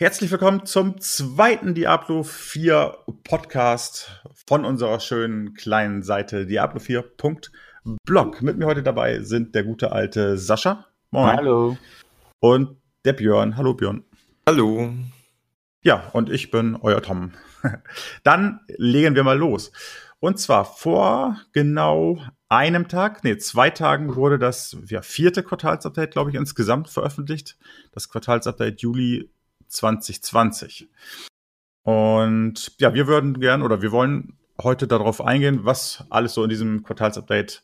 Herzlich willkommen zum zweiten Diablo 4 Podcast von unserer schönen kleinen Seite diablo4.blog. Mit mir heute dabei sind der gute alte Sascha. Moin. Hallo. Und der Björn. Hallo Björn. Hallo. Ja, und ich bin euer Tom. Dann legen wir mal los. Und zwar vor genau einem Tag, nee, zwei Tagen wurde das ja, vierte Quartalsupdate, glaube ich, insgesamt veröffentlicht. Das Quartalsupdate Juli 2020. Und ja, wir würden gern oder wir wollen heute darauf eingehen, was alles so in diesem Quartalsupdate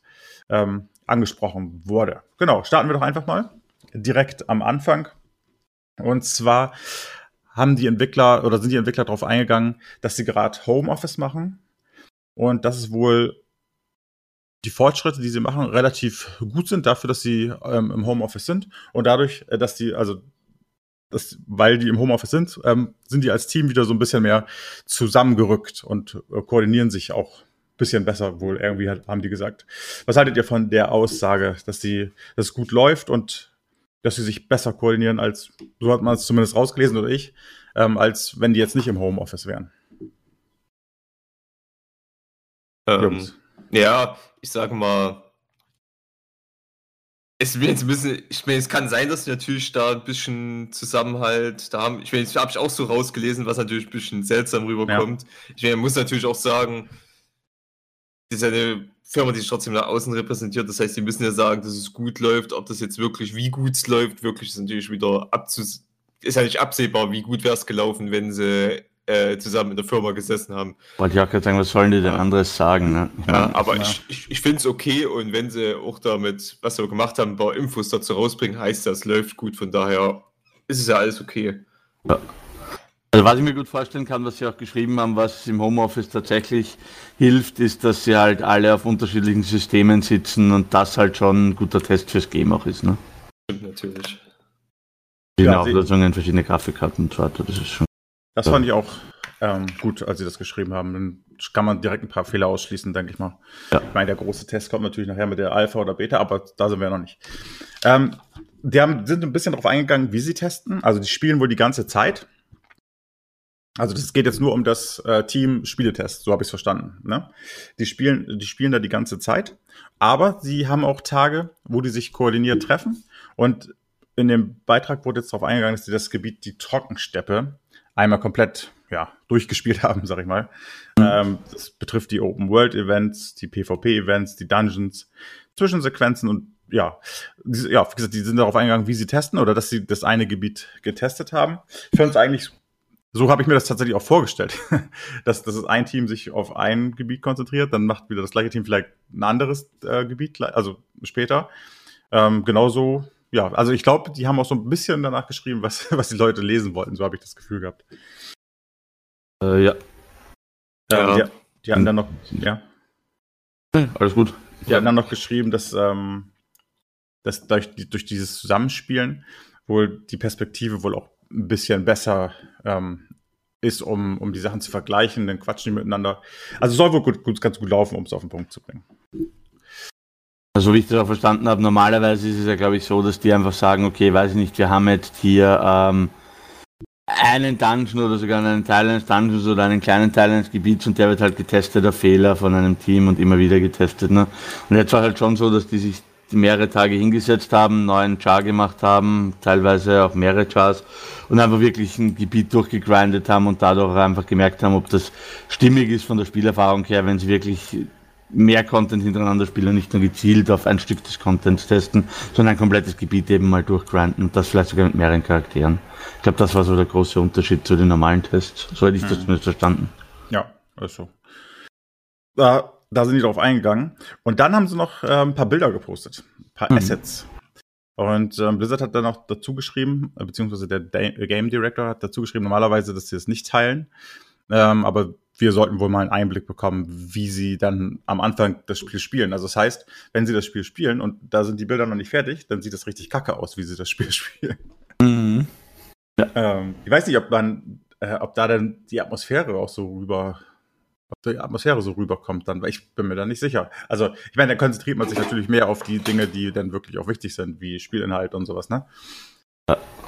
ähm, angesprochen wurde. Genau, starten wir doch einfach mal direkt am Anfang. Und zwar haben die Entwickler oder sind die Entwickler darauf eingegangen, dass sie gerade Homeoffice machen und dass es wohl die Fortschritte, die sie machen, relativ gut sind dafür, dass sie ähm, im Homeoffice sind und dadurch, äh, dass die, also das, weil die im Homeoffice sind, ähm, sind die als Team wieder so ein bisschen mehr zusammengerückt und äh, koordinieren sich auch ein bisschen besser, wohl irgendwie hat, haben die gesagt. Was haltet ihr von der Aussage, dass die, dass es gut läuft und dass sie sich besser koordinieren als, so hat man es zumindest rausgelesen oder ich, ähm, als wenn die jetzt nicht im Homeoffice wären? Ähm, ja, ich sage mal, es wird jetzt ein bisschen, ich meine, es kann sein, dass wir natürlich da ein bisschen Zusammenhalt da haben. Ich meine, das habe ich auch so rausgelesen, was natürlich ein bisschen seltsam rüberkommt. Ja. Ich meine, man muss natürlich auch sagen, das ist eine Firma, die sich trotzdem nach außen repräsentiert. Das heißt, die müssen ja sagen, dass es gut läuft. Ob das jetzt wirklich, wie gut es läuft, wirklich ist natürlich wieder abzus ist ja nicht absehbar, wie gut wäre es gelaufen, wenn sie äh, zusammen in der Firma gesessen haben. Wollte ich auch gerade sagen, was sollen die denn anderes sagen? Ne? Ja, aber ja. ich, ich, ich finde es okay und wenn sie auch damit, was sie gemacht haben, ein paar Infos dazu rausbringen, heißt das, läuft gut. Von daher ist es ja alles okay. Ja. Also was ich mir gut vorstellen kann, was Sie auch geschrieben haben, was im Homeoffice tatsächlich hilft, ist, dass sie halt alle auf unterschiedlichen Systemen sitzen und das halt schon ein guter Test fürs Game auch ist. Ne? Stimmt natürlich. Verschiedene ja, Auflösungen, verschiedene Grafikkarten und so weiter, das ist schon das fand ich auch ähm, gut, als sie das geschrieben haben. Dann kann man direkt ein paar Fehler ausschließen, denke ich mal. Ja. Ich meine, der große Test kommt natürlich nachher mit der Alpha oder Beta, aber da sind wir noch nicht. Ähm, die haben, sind ein bisschen darauf eingegangen, wie sie testen. Also die spielen wohl die ganze Zeit. Also das geht jetzt nur um das äh, Team Spieletest, so habe ich es verstanden. Ne? Die spielen, die spielen da die ganze Zeit, aber sie haben auch Tage, wo die sich koordiniert treffen. Und in dem Beitrag wurde jetzt darauf eingegangen, dass sie das Gebiet die Trockensteppe einmal komplett ja, durchgespielt haben, sag ich mal. Ähm, das betrifft die Open World Events, die PvP Events, die Dungeons, Zwischensequenzen und ja, die, ja, wie gesagt, die sind darauf eingegangen, wie sie testen oder dass sie das eine Gebiet getestet haben. Für uns eigentlich, so habe ich mir das tatsächlich auch vorgestellt, dass, dass ein Team sich auf ein Gebiet konzentriert, dann macht wieder das gleiche Team vielleicht ein anderes äh, Gebiet, also später. Ähm, genauso ja, also ich glaube, die haben auch so ein bisschen danach geschrieben, was, was die Leute lesen wollten. So habe ich das Gefühl gehabt. Äh, ja. ja. Die, die haben dann noch, ja. Alles gut. Die haben dann noch geschrieben, dass, ähm, dass durch, durch dieses Zusammenspielen wohl die Perspektive wohl auch ein bisschen besser ähm, ist, um, um die Sachen zu vergleichen, dann quatschen die miteinander. Also soll wohl gut, gut, ganz gut laufen, um es auf den Punkt zu bringen. Also wie ich das auch verstanden habe, normalerweise ist es ja, glaube ich, so, dass die einfach sagen, okay, weiß ich nicht, wir haben jetzt hier ähm, einen Dungeon oder sogar einen Teil eines Dungeons oder einen kleinen Teil eines Gebiets und der wird halt getestet, der Fehler von einem Team und immer wieder getestet. Ne? Und jetzt war halt schon so, dass die sich mehrere Tage hingesetzt haben, neuen Char gemacht haben, teilweise auch mehrere Chars und einfach wirklich ein Gebiet durchgegrindet haben und dadurch einfach gemerkt haben, ob das stimmig ist von der Spielerfahrung her, wenn sie wirklich mehr Content hintereinander spielen und nicht nur gezielt auf ein Stück des Contents testen, sondern ein komplettes Gebiet eben mal durchgrinden und das vielleicht sogar mit mehreren Charakteren. Ich glaube, das war so der große Unterschied zu den normalen Tests. So hätte ich mhm. das zumindest verstanden. Ja, also. Da, da sind die drauf eingegangen. Und dann haben sie noch äh, ein paar Bilder gepostet, ein paar mhm. Assets. Und ähm, Blizzard hat dann auch dazu geschrieben, beziehungsweise der Game Director hat dazu geschrieben, normalerweise, dass sie es nicht teilen. Ähm, aber wir sollten wohl mal einen Einblick bekommen, wie sie dann am Anfang das Spiel spielen. Also das heißt, wenn sie das Spiel spielen und da sind die Bilder noch nicht fertig, dann sieht das richtig kacke aus, wie sie das Spiel spielen. Mhm. Ja. Ähm, ich weiß nicht, ob man, äh, ob da dann die Atmosphäre auch so rüber, ob die Atmosphäre so rüberkommt dann, weil ich bin mir da nicht sicher. Also ich meine, da konzentriert man sich natürlich mehr auf die Dinge, die dann wirklich auch wichtig sind, wie Spielinhalt und sowas, ne?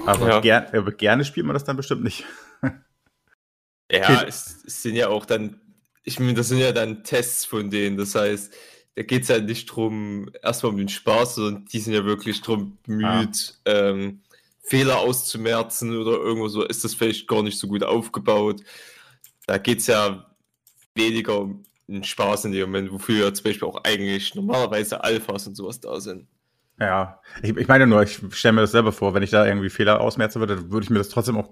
Aber, ja. ger aber gerne spielt man das dann bestimmt nicht. Ja, es, es, sind ja auch dann, ich meine, das sind ja dann Tests von denen. Das heißt, da geht es ja nicht drum, erstmal um den Spaß, sondern die sind ja wirklich drum bemüht, ah. ähm, Fehler auszumerzen oder irgendwo so, ist das vielleicht gar nicht so gut aufgebaut. Da geht es ja weniger um den Spaß in dem Moment, wofür ja zum Beispiel auch eigentlich normalerweise Alphas und sowas da sind. Ja, ich, ich meine nur, ich stelle mir das selber vor, wenn ich da irgendwie Fehler ausmerzen würde, würde ich mir das trotzdem auch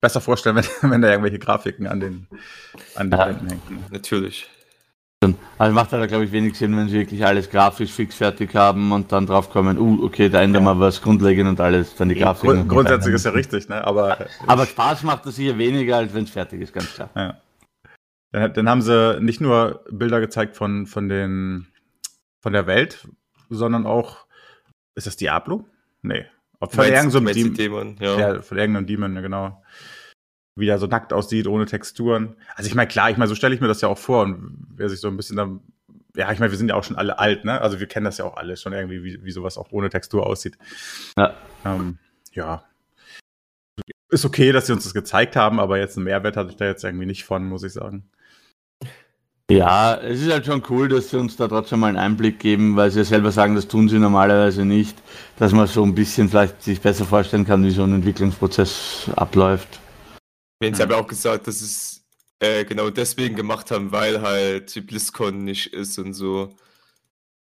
besser vorstellen, wenn, wenn da irgendwelche Grafiken an den, an den ja, Wänden hängen. Natürlich. Also macht halt, glaube ich, wenig Sinn, wenn sie wirklich alles grafisch fix fertig haben und dann drauf kommen, uh, okay, da ändern ja. wir was grundlegend und alles, dann die Grafik. Grund, grundsätzlich ist ja richtig, ne? Aber, aber Spaß macht das sicher weniger, als wenn es fertig ist, ganz klar. Ja. Dann, dann, haben sie nicht nur Bilder gezeigt von, von den, von der Welt, sondern auch, ist das Diablo? Nee. Von irgendeinem Demon, ja. ja. Von irgendeinem Demon, genau wie er so nackt aussieht, ohne Texturen. Also ich meine, klar, ich meine, so stelle ich mir das ja auch vor und wer sich so ein bisschen dann, ja, ich meine, wir sind ja auch schon alle alt, ne? Also wir kennen das ja auch alle schon irgendwie, wie, wie sowas auch ohne Textur aussieht. Ja. Ähm, ja. Ist okay, dass sie uns das gezeigt haben, aber jetzt einen Mehrwert hatte ich da jetzt irgendwie nicht von, muss ich sagen. Ja, es ist halt schon cool, dass sie uns da trotzdem mal einen Einblick geben, weil sie ja selber sagen, das tun sie normalerweise nicht, dass man so ein bisschen vielleicht sich besser vorstellen kann, wie so ein Entwicklungsprozess abläuft. Haben ja auch gesagt, dass es äh, genau deswegen gemacht haben, weil halt die BlizzCon nicht ist und so.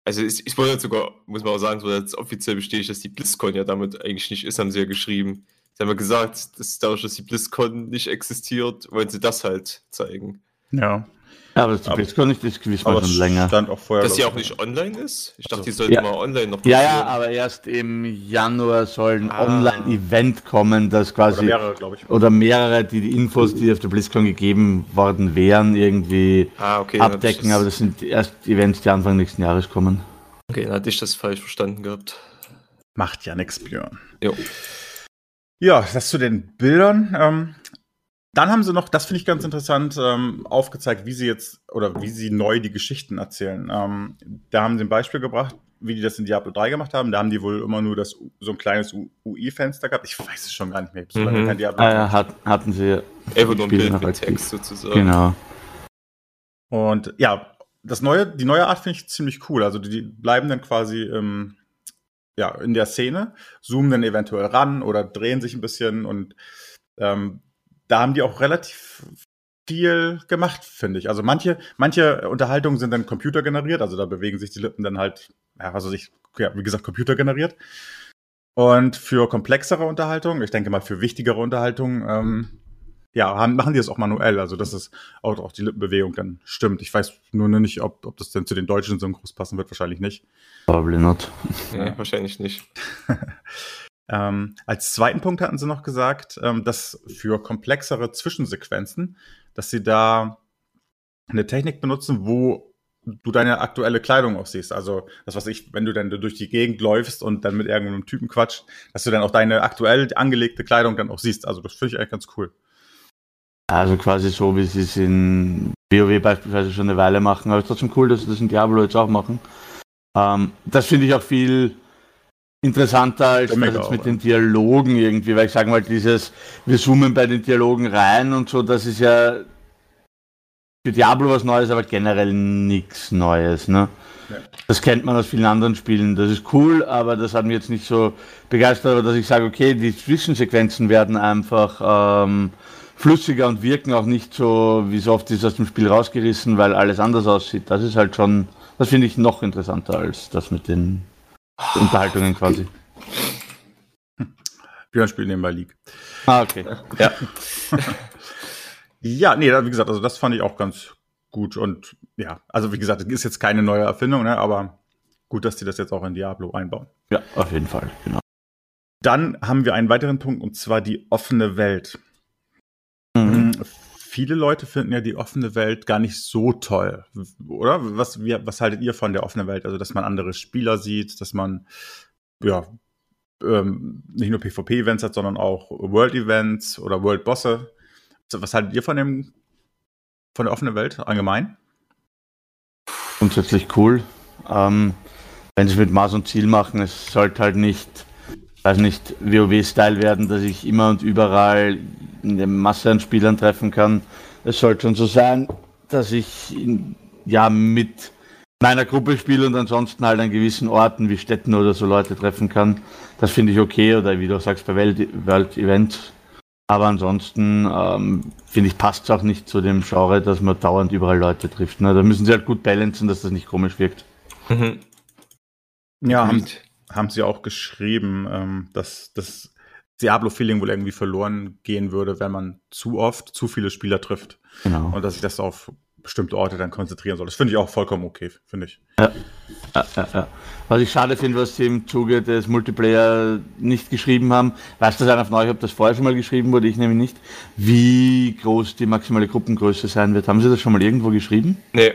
Also ich, ich wollte sogar, muss man auch sagen, so jetzt offiziell bestätigt, dass die BlizzCon ja damit eigentlich nicht ist, haben sie ja geschrieben. Sie haben ja gesagt, dass dadurch, dass die BlizzCon nicht existiert, wollen sie das halt zeigen. Ja. Ja, aber das ist gar nicht das gewiss mal schon länger. Stand auch vorher, dass sie auch nicht online ist? Ich dachte, die sollte ja. mal online noch passieren. Ja, ja, aber erst im Januar soll ein ah. Online-Event kommen, das quasi. Oder mehrere, glaube ich. Oder mehrere, die die Infos, die auf der BlizzCon gegeben worden wären, irgendwie ah, okay, abdecken. Das aber das sind erst Events, die Anfang nächsten Jahres kommen. Okay, dann hatte ich das falsch verstanden gehabt. Macht ja nichts, Björn. Jo. Ja, das zu den Bildern. Ähm, dann haben sie noch, das finde ich ganz interessant, ähm, aufgezeigt, wie sie jetzt oder wie sie neu die Geschichten erzählen. Ähm, da haben sie ein Beispiel gebracht, wie die das in Diablo 3 gemacht haben. Da haben die wohl immer nur das so ein kleines UI-Fenster gehabt. Ich weiß es schon gar nicht mehr. Ich mhm. kein Diablo ah, ja, hat, hatten sie. Bild mit Text sozusagen. Genau. Und ja, das neue, die neue Art finde ich ziemlich cool. Also die, die bleiben dann quasi ähm, ja, in der Szene, zoomen dann eventuell ran oder drehen sich ein bisschen und ähm, da haben die auch relativ viel gemacht, finde ich. Also manche, manche Unterhaltungen sind dann computergeneriert, also da bewegen sich die Lippen dann halt, ja, also sich, ja, wie gesagt, computergeneriert. Und für komplexere Unterhaltungen, ich denke mal für wichtigere Unterhaltungen, ähm, ja, haben, machen die das auch manuell, also dass es auch, auch die Lippenbewegung dann stimmt. Ich weiß nur nicht, ob, ob das denn zu den deutschen Synchros passen wird, wahrscheinlich nicht. Probably not. Ja, wahrscheinlich nicht. Ähm, als zweiten Punkt hatten sie noch gesagt, ähm, dass für komplexere Zwischensequenzen, dass sie da eine Technik benutzen, wo du deine aktuelle Kleidung auch siehst. Also das, was ich, wenn du dann durch die Gegend läufst und dann mit irgendeinem Typen quatscht, dass du dann auch deine aktuell angelegte Kleidung dann auch siehst. Also das finde ich eigentlich ganz cool. Also quasi so, wie sie es in WoW beispielsweise schon eine Weile machen. Aber es ist trotzdem cool, dass sie das in Diablo jetzt auch machen. Ähm, das finde ich auch viel interessanter als jetzt auch, mit den Dialogen irgendwie, weil ich sage mal, dieses, wir zoomen bei den Dialogen rein und so, das ist ja für Diablo was Neues, aber generell nichts Neues, ne? Ja. Das kennt man aus vielen anderen Spielen. Das ist cool, aber das hat mich jetzt nicht so begeistert, aber dass ich sage, okay, die Zwischensequenzen werden einfach ähm, flüssiger und wirken auch nicht so, wie so oft ist aus dem Spiel rausgerissen, weil alles anders aussieht. Das ist halt schon, das finde ich noch interessanter als das mit den Unterhaltungen quasi. Björn spielt nebenbei League. Ah, okay. Ja. ja, nee, wie gesagt, also das fand ich auch ganz gut und ja, also wie gesagt, das ist jetzt keine neue Erfindung, ne, aber gut, dass die das jetzt auch in Diablo einbauen. Ja, auf jeden Fall, genau. Dann haben wir einen weiteren Punkt und zwar die offene Welt. Mhm. Viele Leute finden ja die offene Welt gar nicht so toll, oder? Was, wie, was haltet ihr von der offenen Welt? Also, dass man andere Spieler sieht, dass man ja ähm, nicht nur PvP-Events hat, sondern auch World-Events oder World-Bosse. Was haltet ihr von dem von der offenen Welt allgemein? Grundsätzlich cool. Ähm, wenn sie es mit Maß und Ziel machen, es sollte halt nicht weiß nicht, WoW-Style werden, dass ich immer und überall eine Masse an Spielern treffen kann. Es sollte schon so sein, dass ich ja mit meiner Gruppe spiele und ansonsten halt an gewissen Orten wie Städten oder so Leute treffen kann. Das finde ich okay oder wie du sagst bei Welt, World Events. Aber ansonsten ähm, finde ich passt es auch nicht zu dem Genre, dass man dauernd überall Leute trifft. Ne? Da müssen sie halt gut balancen, dass das nicht komisch wirkt. Mhm. Ja, haben, haben sie auch geschrieben, ähm, dass das Diablo-Feeling wohl irgendwie verloren gehen würde, wenn man zu oft zu viele Spieler trifft. Genau. Und dass sich das auf bestimmte Orte dann konzentrieren soll. Das finde ich auch vollkommen okay, finde ich. Ja. Ja, ja, ja. Was ich schade finde, was sie im Zuge des Multiplayer nicht geschrieben haben, weiß das einer von euch, ob das vorher schon mal geschrieben wurde, ich nämlich nicht, wie groß die maximale Gruppengröße sein wird. Haben sie das schon mal irgendwo geschrieben? Nee,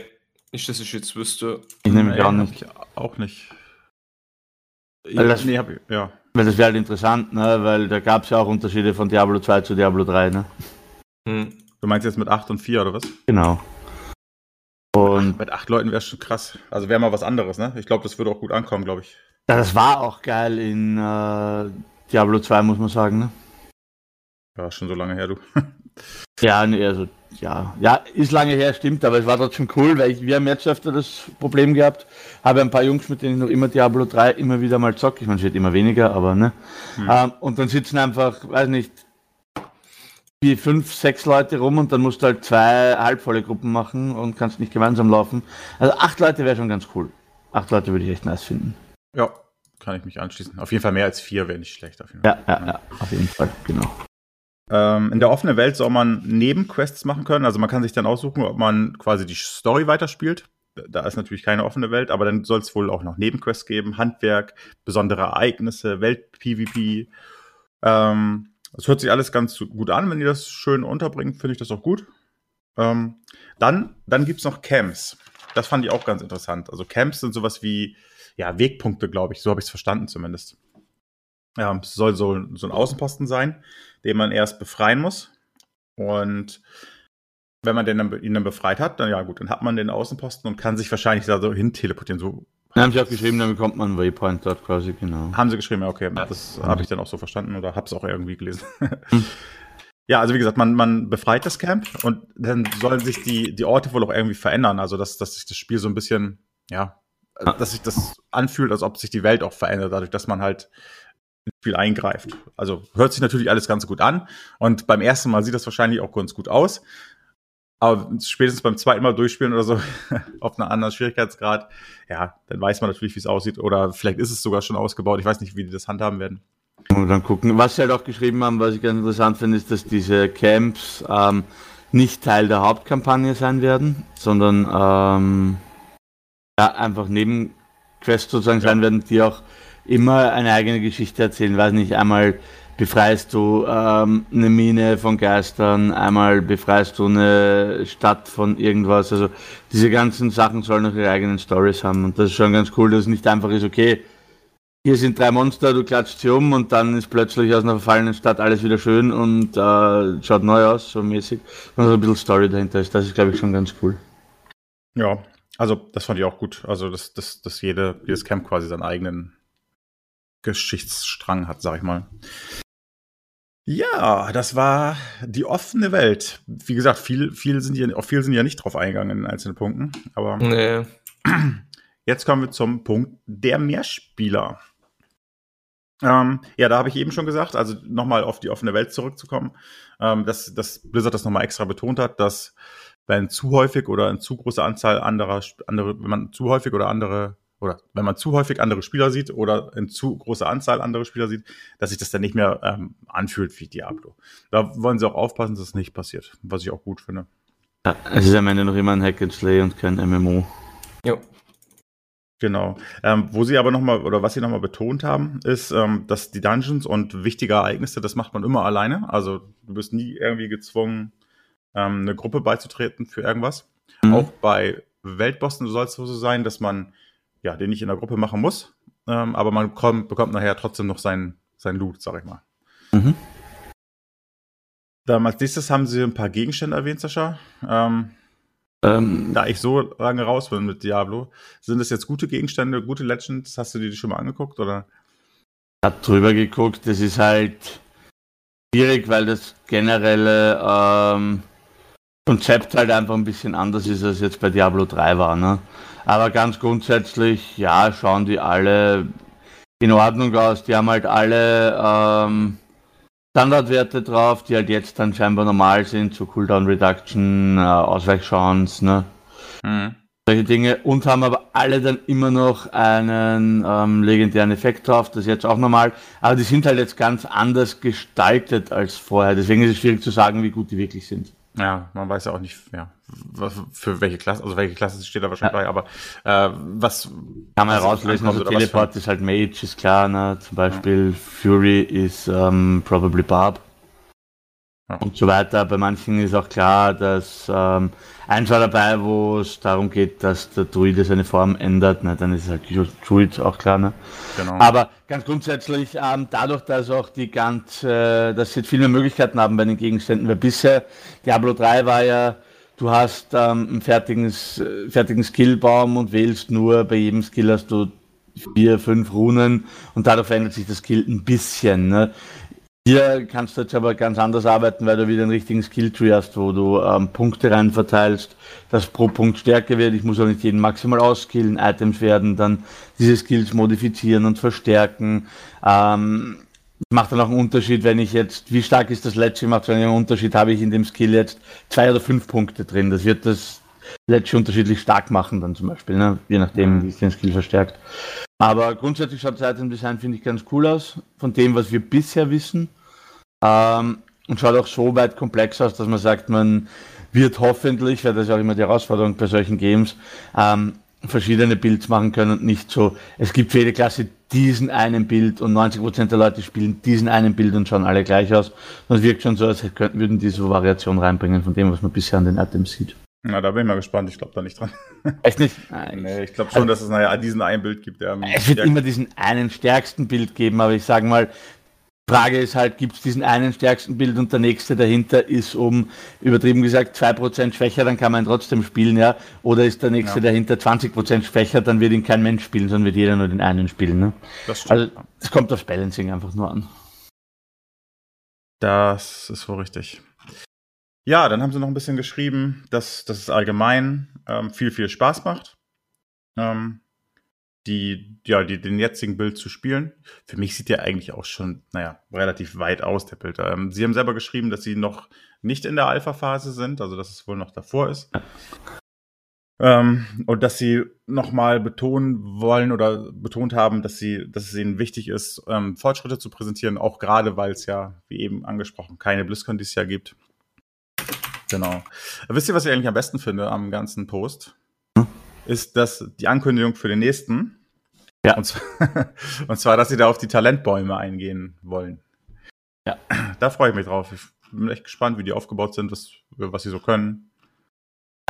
nicht, dass ich jetzt wüsste. Ich nehme nee, auch nicht. Auch nicht. Weil das, nee, hab ich, ja. Weil das wäre halt interessant, ne? weil da gab es ja auch Unterschiede von Diablo 2 zu Diablo 3. Ne? Hm. Du meinst jetzt mit 8 und 4 oder was? Genau. Und mit acht Leuten wäre es schon krass. Also wäre mal was anderes, ne? Ich glaube, das würde auch gut ankommen, glaube ich. Ja, das war auch geil in äh, Diablo 2, muss man sagen, ne? Ja, schon so lange her, du. ja, nee, also, ja. Ja, ist lange her, stimmt, aber es war trotzdem cool, weil ich, wir haben jetzt öfter das Problem gehabt. Habe ein paar Jungs, mit denen ich noch immer Diablo 3 immer wieder mal zocke. Ich meine, es wird immer weniger, aber, ne? Hm. Ähm, und dann sitzen einfach, weiß nicht, wie fünf, sechs Leute rum und dann musst du halt zwei halbvolle Gruppen machen und kannst nicht gemeinsam laufen. Also acht Leute wäre schon ganz cool. Acht Leute würde ich echt nice finden. Ja, kann ich mich anschließen. Auf jeden Fall mehr als vier wäre nicht schlecht. Auf jeden Fall. Ja, ja, ja, auf jeden Fall, genau. Ähm, in der offenen Welt soll man Nebenquests machen können. Also man kann sich dann aussuchen, ob man quasi die Story weiterspielt. Da ist natürlich keine offene Welt, aber dann soll es wohl auch noch Nebenquests geben, Handwerk, besondere Ereignisse, Welt-PvP. Ähm, hört sich alles ganz gut an. Wenn ihr das schön unterbringt, finde ich das auch gut. Ähm, dann dann gibt es noch Camps. Das fand ich auch ganz interessant. Also Camps sind sowas wie ja, Wegpunkte, glaube ich. So habe ich es verstanden zumindest. Ja, es soll so, so ein Außenposten sein, den man erst befreien muss. Und wenn man den dann, ihn dann befreit hat, dann ja gut, dann hat man den Außenposten und kann sich wahrscheinlich da so hin teleportieren. So ja, haben sie auch geschrieben, dann bekommt man einen Waypoint dort quasi, genau. Haben sie geschrieben, ja, okay. Ja. Das habe ich dann auch so verstanden oder habe es auch irgendwie gelesen. Hm. Ja, also wie gesagt, man, man befreit das Camp und dann sollen sich die, die Orte wohl auch irgendwie verändern. Also dass, dass sich das Spiel so ein bisschen, ja, dass sich das anfühlt, als ob sich die Welt auch verändert, dadurch, dass man halt Spiel eingreift. Also hört sich natürlich alles ganz gut an und beim ersten Mal sieht das wahrscheinlich auch ganz gut aus. Aber spätestens beim zweiten Mal durchspielen oder so, auf einer anderen Schwierigkeitsgrad, ja, dann weiß man natürlich, wie es aussieht. Oder vielleicht ist es sogar schon ausgebaut. Ich weiß nicht, wie die das handhaben werden. Und dann gucken. Was sie halt auch geschrieben haben, was ich ganz interessant finde, ist, dass diese Camps ähm, nicht Teil der Hauptkampagne sein werden, sondern ähm, ja, einfach Nebenquests sozusagen ja. sein werden, die auch immer eine eigene Geschichte erzählen. Weiß nicht, einmal befreist du ähm, eine Mine von Geistern, einmal befreist du eine Stadt von irgendwas. Also diese ganzen Sachen sollen noch ihre eigenen Stories haben. Und das ist schon ganz cool, dass es nicht einfach ist, okay, hier sind drei Monster, du klatscht sie um und dann ist plötzlich aus einer verfallenen Stadt alles wieder schön und äh, schaut neu aus, so mäßig. Und so ein bisschen Story dahinter ist. Das ist, glaube ich, schon ganz cool. Ja, also das fand ich auch gut. Also, dass, dass, dass jede, jedes Camp quasi seinen eigenen Geschichtsstrang hat, sag ich mal. Ja, das war die offene Welt. Wie gesagt, viel, viel sind ja, auf viel sind ja nicht drauf eingegangen in einzelnen Punkten. Aber nee. jetzt kommen wir zum Punkt der Mehrspieler. Ähm, ja, da habe ich eben schon gesagt, also nochmal auf die offene Welt zurückzukommen, ähm, dass, dass Blizzard das nochmal extra betont hat, dass wenn zu häufig oder in zu großer Anzahl anderer, andere, wenn man zu häufig oder andere oder wenn man zu häufig andere Spieler sieht oder in zu großer Anzahl andere Spieler sieht, dass sich das dann nicht mehr ähm, anfühlt wie Diablo. Da wollen sie auch aufpassen, dass es das nicht passiert, was ich auch gut finde. Ja, es ist am Ende noch immer ein Hack and Slay und kein MMO. Ja. Genau. Ähm, wo sie aber nochmal, oder was sie nochmal betont haben, ist, ähm, dass die Dungeons und wichtige Ereignisse, das macht man immer alleine. Also du bist nie irgendwie gezwungen, ähm, eine Gruppe beizutreten für irgendwas. Mhm. Auch bei Weltbossen soll es so sein, dass man ja, den ich in der Gruppe machen muss. Ähm, aber man kommt, bekommt nachher trotzdem noch sein, sein Loot, sag ich mal. Mhm. Dann als nächstes haben sie ein paar Gegenstände erwähnt, Sascha. Ähm, ähm, da ich so lange raus bin mit Diablo, sind das jetzt gute Gegenstände, gute Legends? Hast du die schon mal angeguckt oder? Hat drüber geguckt, das ist halt schwierig, weil das generelle ähm, Konzept halt einfach ein bisschen anders ist, als jetzt bei Diablo 3 war. Ne? Aber ganz grundsätzlich, ja, schauen die alle in Ordnung aus. Die haben halt alle ähm, Standardwerte drauf, die halt jetzt dann scheinbar normal sind, so Cooldown Reduction, äh, Ausweichchance, ne? Mhm. Solche Dinge und haben aber alle dann immer noch einen ähm, legendären Effekt drauf, das ist jetzt auch normal, aber die sind halt jetzt ganz anders gestaltet als vorher, deswegen ist es schwierig zu sagen, wie gut die wirklich sind. Ja, man weiß ja auch nicht, ja, was, für welche Klasse, also welche Klasse steht da wahrscheinlich ja. bei, aber äh, was kann man herauslesen, also Teleport ist halt Mage, ist klar, ne? zum Beispiel ja. Fury ist ähm, probably Barb ja. und so weiter. Bei manchen ist auch klar, dass ähm, eins war dabei, wo es darum geht, dass der Druide seine Form ändert. Ne? Dann ist es halt Druid auch klar. Ne? Genau. Aber ganz grundsätzlich, ähm, dadurch, dass auch die ganze, dass sie viel mehr Möglichkeiten haben bei den Gegenständen, weil bisher Diablo 3 war ja, du hast ähm, einen fertigen, fertigen Skillbaum und wählst nur, bei jedem Skill hast du vier, fünf Runen und dadurch verändert sich das Skill ein bisschen. Ne? Hier kannst du jetzt aber ganz anders arbeiten, weil du wieder einen richtigen Skilltree hast, wo du ähm, Punkte rein verteilst, dass pro Punkt stärker wird. Ich muss auch nicht jeden maximal auskillen, Items werden dann diese Skills modifizieren und verstärken. Ähm, macht dann auch einen Unterschied, wenn ich jetzt, wie stark ist das Ledge, macht einen Unterschied, habe ich in dem Skill jetzt zwei oder fünf Punkte drin. Das wird das Ledge unterschiedlich stark machen dann zum Beispiel, ne? je nachdem, wie es den Skill verstärkt. Aber grundsätzlich schaut das Item Design, finde ich, ganz cool aus, von dem, was wir bisher wissen. Ähm, und schaut auch so weit komplex aus, dass man sagt, man wird hoffentlich, weil das ist auch immer die Herausforderung bei solchen Games, ähm, verschiedene Builds machen können und nicht so, es gibt für jede Klasse diesen einen Bild und 90% der Leute spielen diesen einen Bild und schauen alle gleich aus. Es wirkt schon so, als könnten, würden die so Variation reinbringen von dem, was man bisher an den Items sieht. Na, da bin ich mal gespannt. Ich glaube da nicht dran. Echt nicht? Nein, nee, ich glaube schon, also, dass es naja, diesen einen Bild gibt. Der es wird immer diesen einen stärksten Bild geben, aber ich sage mal, Frage ist halt, gibt es diesen einen stärksten Bild und der nächste dahinter ist um, übertrieben gesagt, 2% schwächer, dann kann man ihn trotzdem spielen, ja. Oder ist der nächste ja. dahinter 20% schwächer, dann wird ihn kein Mensch spielen, sondern wird jeder nur den einen spielen. Ne? Das stimmt. Also es kommt aufs Balancing einfach nur an. Das ist wohl richtig. Ja, dann haben sie noch ein bisschen geschrieben, dass, dass es allgemein ähm, viel, viel Spaß macht, ähm, die, ja, die, den jetzigen Bild zu spielen. Für mich sieht der eigentlich auch schon, naja, relativ weit aus, der Bild. Ähm, sie haben selber geschrieben, dass sie noch nicht in der Alpha-Phase sind, also dass es wohl noch davor ist. Ähm, und dass sie nochmal betonen wollen oder betont haben, dass sie, dass es ihnen wichtig ist, ähm, Fortschritte zu präsentieren, auch gerade weil es ja, wie eben angesprochen, keine BlizzCon dieses Jahr gibt. Genau. Wisst ihr, was ich eigentlich am besten finde am ganzen Post? Hm? Ist das die Ankündigung für den nächsten. Ja. Und zwar, und zwar, dass sie da auf die Talentbäume eingehen wollen. Ja. Da freue ich mich drauf. Ich bin echt gespannt, wie die aufgebaut sind, was, was sie so können.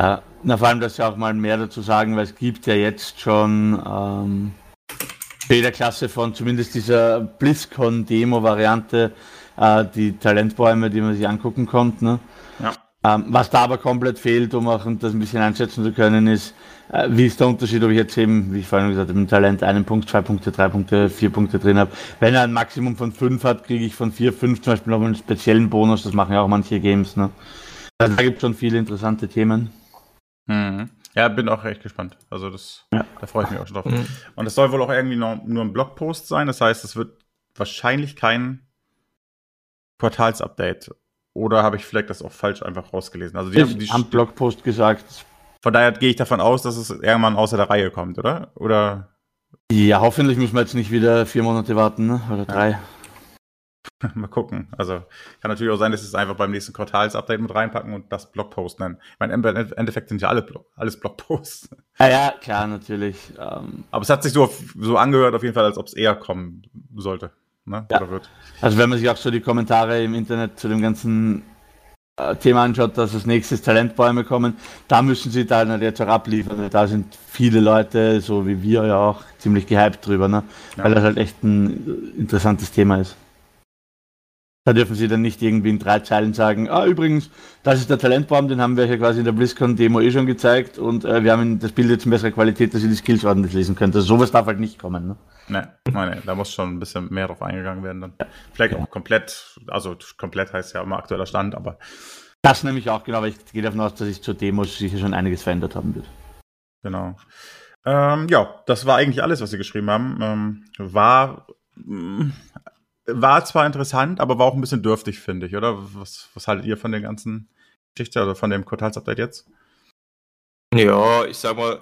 Ja, na, vor allem, dass sie auch mal mehr dazu sagen, weil es gibt ja jetzt schon ähm, für jede Klasse von zumindest dieser BlizzCon-Demo-Variante äh, die Talentbäume, die man sich angucken konnte. Ne? Ähm, was da aber komplett fehlt, um auch das ein bisschen einschätzen zu können, ist, äh, wie ist der Unterschied, ob ich jetzt eben, wie ich vorhin gesagt habe, im Talent einen Punkt, zwei Punkte, drei Punkte, vier Punkte drin habe. Wenn er ein Maximum von fünf hat, kriege ich von vier, fünf zum Beispiel noch einen speziellen Bonus. Das machen ja auch manche Games. Ne? Also da gibt es schon viele interessante Themen. Mhm. Ja, bin auch echt gespannt. Also das, ja. da freue ich mich auch schon drauf. Mhm. Und es soll wohl auch irgendwie noch, nur ein Blogpost sein. Das heißt, es wird wahrscheinlich kein Quartalsupdate oder habe ich vielleicht das auch falsch einfach rausgelesen? Also die haben die am Blogpost gesagt. Von daher gehe ich davon aus, dass es irgendwann außer der Reihe kommt, oder? Oder? Ja, hoffentlich müssen wir jetzt nicht wieder vier Monate warten, ne? oder drei. Ja. Mal gucken. Also kann natürlich auch sein, dass sie es einfach beim nächsten Quartalsupdate mit reinpacken und das Blogpost nennen. Ich meine, im Endeffekt sind ja alle Blog, alles Blogposts. Ja, ja, klar, natürlich. Ähm, Aber es hat sich so, so angehört auf jeden Fall, als ob es eher kommen sollte ne? Ja. Also wenn man sich auch so die Kommentare im Internet zu dem ganzen äh, Thema anschaut, dass als nächstes Talentbäume kommen, da müssen sie da halt jetzt auch abliefern. Da sind viele Leute, so wie wir ja auch, ziemlich gehypt drüber, ne? Ja. weil das halt echt ein interessantes Thema ist. Da dürfen sie dann nicht irgendwie in drei Zeilen sagen, ah, übrigens, das ist der Talentbaum, den haben wir ja quasi in der BlizzCon-Demo eh schon gezeigt und äh, wir haben das Bild jetzt in besserer Qualität, dass ihr die Skills ordentlich lesen könnt. Also sowas darf halt nicht kommen, ne? Nee, nee, da muss schon ein bisschen mehr drauf eingegangen werden dann. Vielleicht ja. auch komplett, also komplett heißt ja immer aktueller Stand, aber. Das nämlich auch, genau, weil ich gehe davon aus, dass sich zur Demo sicher schon einiges verändert haben wird. Genau. Ähm, ja, das war eigentlich alles, was sie geschrieben haben. Ähm, war mm, war zwar interessant, aber war auch ein bisschen dürftig, finde ich, oder? Was, was haltet ihr von der ganzen Geschichte oder von dem Quartals-Update jetzt? Ja, ich sag mal,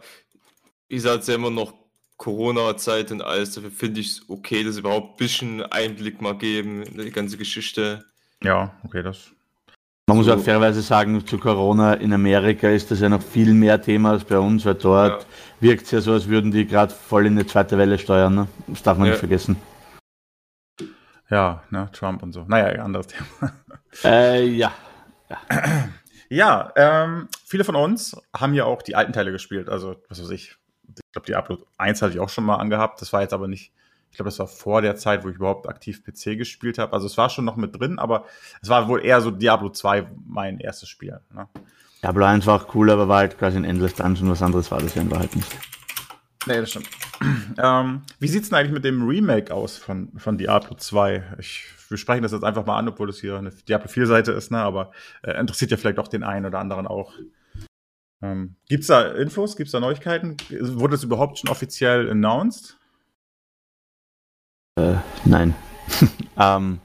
ich sag ja immer noch Corona-Zeit und alles, dafür finde ich es okay, dass sie überhaupt ein bisschen Einblick mal geben in die ganze Geschichte. Ja, okay, das. Man so. muss auch fairerweise sagen, zu Corona in Amerika ist das ja noch viel mehr Thema als bei uns, weil dort ja. wirkt es ja so, als würden die gerade voll in eine zweite Welle steuern. Ne? Das darf man ja. nicht vergessen. Ja, ne, Trump und so. Naja, anderes Thema. Äh, ja. Ja, ja ähm, viele von uns haben ja auch die alten Teile gespielt. Also, was weiß ich. Ich glaube, Diablo 1 hatte ich auch schon mal angehabt. Das war jetzt aber nicht, ich glaube, das war vor der Zeit, wo ich überhaupt aktiv PC gespielt habe. Also, es war schon noch mit drin, aber es war wohl eher so Diablo 2 mein erstes Spiel. Ne? Diablo 1 war auch cool, aber war halt quasi ein Endless Dungeon. Was anderes war das ja in Wahrheit nicht. Nee, das stimmt. Ähm, wie sieht's denn eigentlich mit dem Remake aus von, von Diablo 2? Ich, wir sprechen das jetzt einfach mal an, obwohl es hier eine Diablo 4-Seite ist, ne? aber äh, interessiert ja vielleicht auch den einen oder anderen auch. Ähm, gibt's da Infos? Gibt's da Neuigkeiten? Wurde es überhaupt schon offiziell announced? Äh, nein. ähm,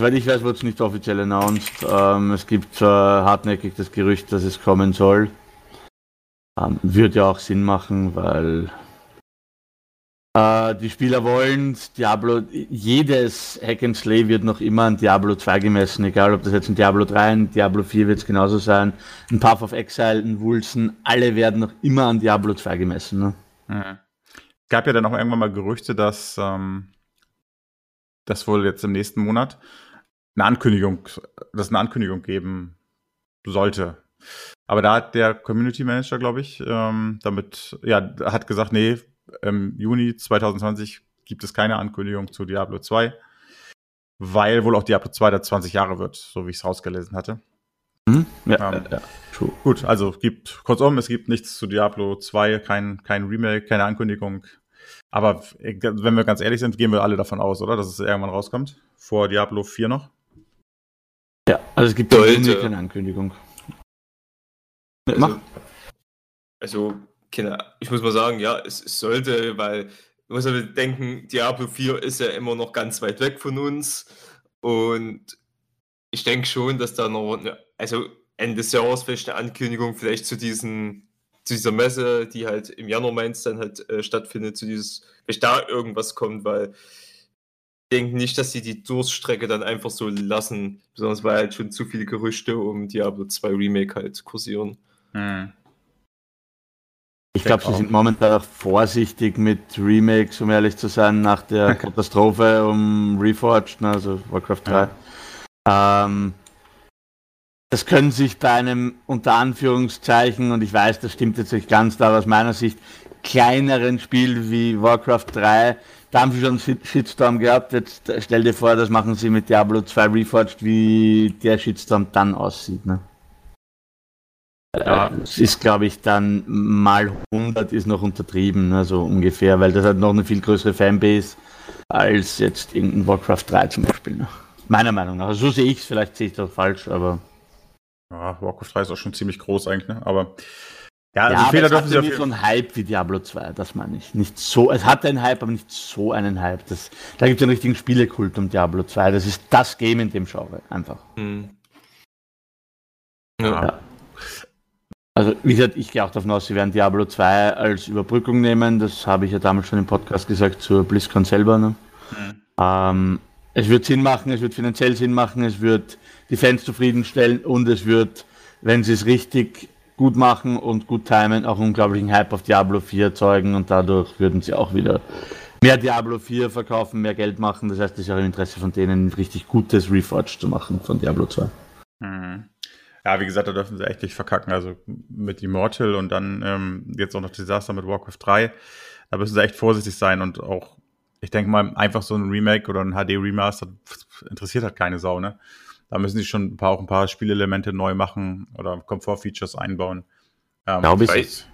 Soweit ich weiß, wurde es nicht offiziell announced. Ähm, es gibt äh, hartnäckig das Gerücht, dass es kommen soll. Ähm, wird ja auch Sinn machen, weil äh, die Spieler wollen Diablo, jedes Hack and Slay wird noch immer an Diablo 2 gemessen, egal ob das jetzt ein Diablo 3, ein Diablo 4 wird es genauso sein, ein Path of Exile, ein Wulsen, alle werden noch immer an Diablo 2 gemessen. Ne? Mhm. Gab ja dann auch irgendwann mal Gerüchte, dass ähm, das wohl jetzt im nächsten Monat eine Ankündigung, dass eine Ankündigung geben sollte. Aber da hat der Community Manager, glaube ich, ähm, damit, ja, hat gesagt, nee, im Juni 2020 gibt es keine Ankündigung zu Diablo 2, weil wohl auch Diablo 2 da 20 Jahre wird, so wie ich es rausgelesen hatte. Mhm. Ja, ähm, ja, ja. Gut, also gibt, kurzum, es gibt nichts zu Diablo 2, kein, kein Remake, keine Ankündigung. Aber wenn wir ganz ehrlich sind, gehen wir alle davon aus, oder? Dass es irgendwann rauskommt. Vor Diablo 4 noch. Ja, also es gibt keine Ankündigung. Also, also ich muss mal sagen, ja, es, es sollte, weil man muss ja denken, Diablo 4 ist ja immer noch ganz weit weg von uns. Und ich denke schon, dass da noch, eine, also Ende des Jahres vielleicht eine Ankündigung vielleicht zu diesen, zu dieser Messe, die halt im Januar Mainz dann halt äh, stattfindet, zu dieses, vielleicht da irgendwas kommt, weil ich denke nicht, dass sie die Durststrecke dann einfach so lassen, besonders weil halt schon zu viele Gerüchte um Diablo 2 Remake halt kursieren. Hm. Ich glaube, sie sind momentan auch vorsichtig mit Remakes, um ehrlich zu sein, nach der Katastrophe um Reforged, ne, also Warcraft 3. Ja. Ähm, das können sich bei einem unter Anführungszeichen, und ich weiß, das stimmt jetzt nicht ganz, aber aus meiner Sicht, kleineren Spiel wie Warcraft 3, da haben sie schon einen Shitstorm gehabt. Jetzt stell dir vor, das machen sie mit Diablo 2 Reforged, wie der Shitstorm dann aussieht. Ne? Ja. Es ist, glaube ich, dann mal 100 ist noch untertrieben, also ungefähr, weil das hat noch eine viel größere Fanbase als jetzt in Warcraft 3 zum Beispiel. Ne? Meiner Meinung nach. Also so sehe ich es, vielleicht sehe ich das falsch, aber. Ja, Warcraft 3 ist auch schon ziemlich groß eigentlich, ne? Aber. Ja, also ja, Fehler dürfen sie nicht so einen Hype wie Diablo 2, das meine ich. Nicht so, es hat einen Hype, aber nicht so einen Hype. Das, da gibt es einen richtigen Spielekult um Diablo 2. Das ist das Game in dem Genre, einfach. Hm. Ja. ja. Also, wie gesagt, ich gehe auch davon aus, sie werden Diablo 2 als Überbrückung nehmen. Das habe ich ja damals schon im Podcast gesagt zur BlizzCon selber. Ne? Mhm. Ähm, es wird Sinn machen, es wird finanziell Sinn machen, es wird die Fans zufriedenstellen und es wird, wenn sie es richtig gut machen und gut timen, auch unglaublichen Hype auf Diablo 4 erzeugen und dadurch würden sie auch wieder mehr Diablo 4 verkaufen, mehr Geld machen. Das heißt, es ist auch im Interesse von denen, ein richtig gutes Reforge zu machen von Diablo 2. Mhm. Ja, wie gesagt, da dürfen sie echt nicht verkacken. Also mit Immortal und dann ähm, jetzt auch noch Disaster mit Warcraft 3. Da müssen sie echt vorsichtig sein und auch ich denke mal, einfach so ein Remake oder ein HD-Remaster interessiert halt keine Sau, ne? Da müssen sie schon ein paar, auch ein paar Spielelemente neu machen oder Komfortfeatures einbauen. Ähm, Glaube ich.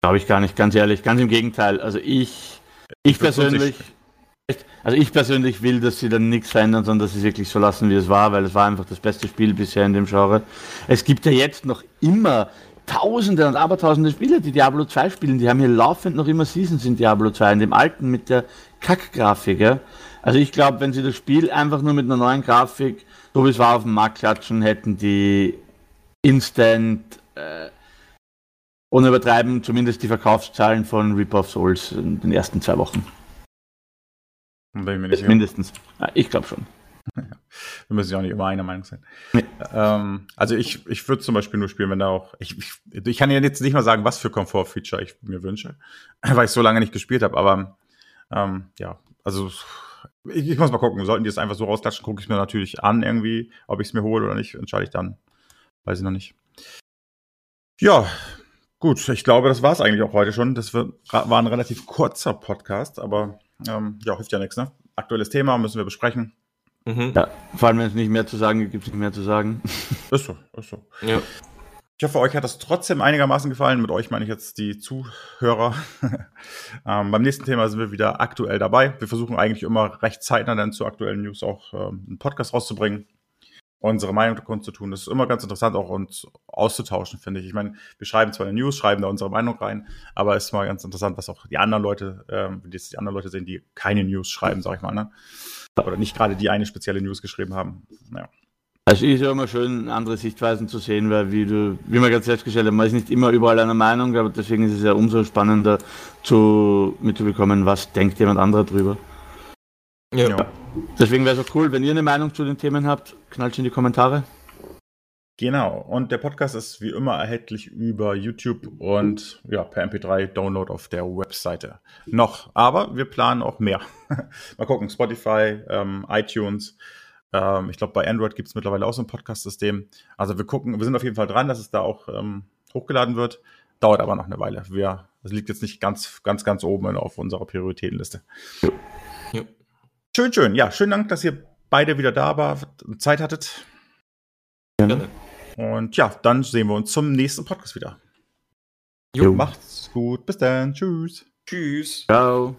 Glaube ich gar nicht, ganz ehrlich. Ganz im Gegenteil. Also ich, ich, ich persönlich, also ich persönlich will, dass sie dann nichts verändern, sondern dass sie es wirklich so lassen, wie es war, weil es war einfach das beste Spiel bisher in dem Genre. Es gibt ja jetzt noch immer Tausende und Abertausende Spieler, die Diablo 2 spielen. Die haben hier laufend noch immer Seasons in Diablo 2, in dem alten mit der Kackgrafik. Ja? Also ich glaube, wenn sie das Spiel einfach nur mit einer neuen Grafik, so wie es war, auf den Markt klatschen, hätten die instant, äh, ohne übertreiben, zumindest die Verkaufszahlen von Reaper of Souls in den ersten zwei Wochen. Mindestens. Ja, ich glaube schon. Wir müssen ja auch nicht immer einer Meinung sein. Nee. Ähm, also ich, ich würde zum Beispiel nur spielen, wenn da auch. Ich, ich, ich kann ja jetzt nicht mal sagen, was für Komfort-Feature ich mir wünsche, weil ich so lange nicht gespielt habe, aber ähm, ja, also ich, ich, muss mal gucken. Sollten die es einfach so rausklatschen, gucke ich mir natürlich an, irgendwie, ob ich es mir hole oder nicht, entscheide ich dann. Weiß ich noch nicht. Ja, gut, ich glaube, das war es eigentlich auch heute schon. Das war ein relativ kurzer Podcast, aber ähm, ja, hilft ja nichts, ne? Aktuelles Thema müssen wir besprechen. Mhm. Ja, vor allem, wenn es nicht mehr zu sagen gibt, gibt es nicht mehr zu sagen. Ist so, ist so. Ja. Ich hoffe, euch hat das trotzdem einigermaßen gefallen. Mit euch meine ich jetzt die Zuhörer. ähm, beim nächsten Thema sind wir wieder aktuell dabei. Wir versuchen eigentlich immer recht zeitnah dann zu aktuellen News auch ähm, einen Podcast rauszubringen, unsere Meinung zu tun. Das ist immer ganz interessant, auch uns auszutauschen, finde ich. Ich meine, wir schreiben zwar eine News, schreiben da unsere Meinung rein, aber es ist mal ganz interessant, was auch die anderen Leute, ähm, die, die anderen Leute sehen, die keine News schreiben, sag ich mal. Ne? Oder nicht gerade die eine spezielle News geschrieben haben. Ja. Also ist ja immer schön, andere Sichtweisen zu sehen, weil wie du, wie man gerade festgestellt hat, man ist nicht immer überall einer Meinung, aber deswegen ist es ja umso spannender zu mitzubekommen, was denkt jemand anderer drüber. Ja. ja. Deswegen wäre es auch cool, wenn ihr eine Meinung zu den Themen habt, knallt in die Kommentare. Genau, und der Podcast ist wie immer erhältlich über YouTube und ja, per MP3-Download auf der Webseite. Noch, aber wir planen auch mehr. Mal gucken, Spotify, ähm, iTunes. Ähm, ich glaube, bei Android gibt es mittlerweile auch so ein Podcast-System. Also wir gucken, wir sind auf jeden Fall dran, dass es da auch ähm, hochgeladen wird. Dauert aber noch eine Weile. Wir, das liegt jetzt nicht ganz, ganz, ganz oben auf unserer Prioritätenliste. Ja. Schön, schön. Ja, schönen Dank, dass ihr beide wieder da war, Zeit hattet. Gerne. Und ja, dann sehen wir uns zum nächsten Podcast wieder. Jo. macht's gut. Bis dann. Tschüss. Tschüss. Ciao.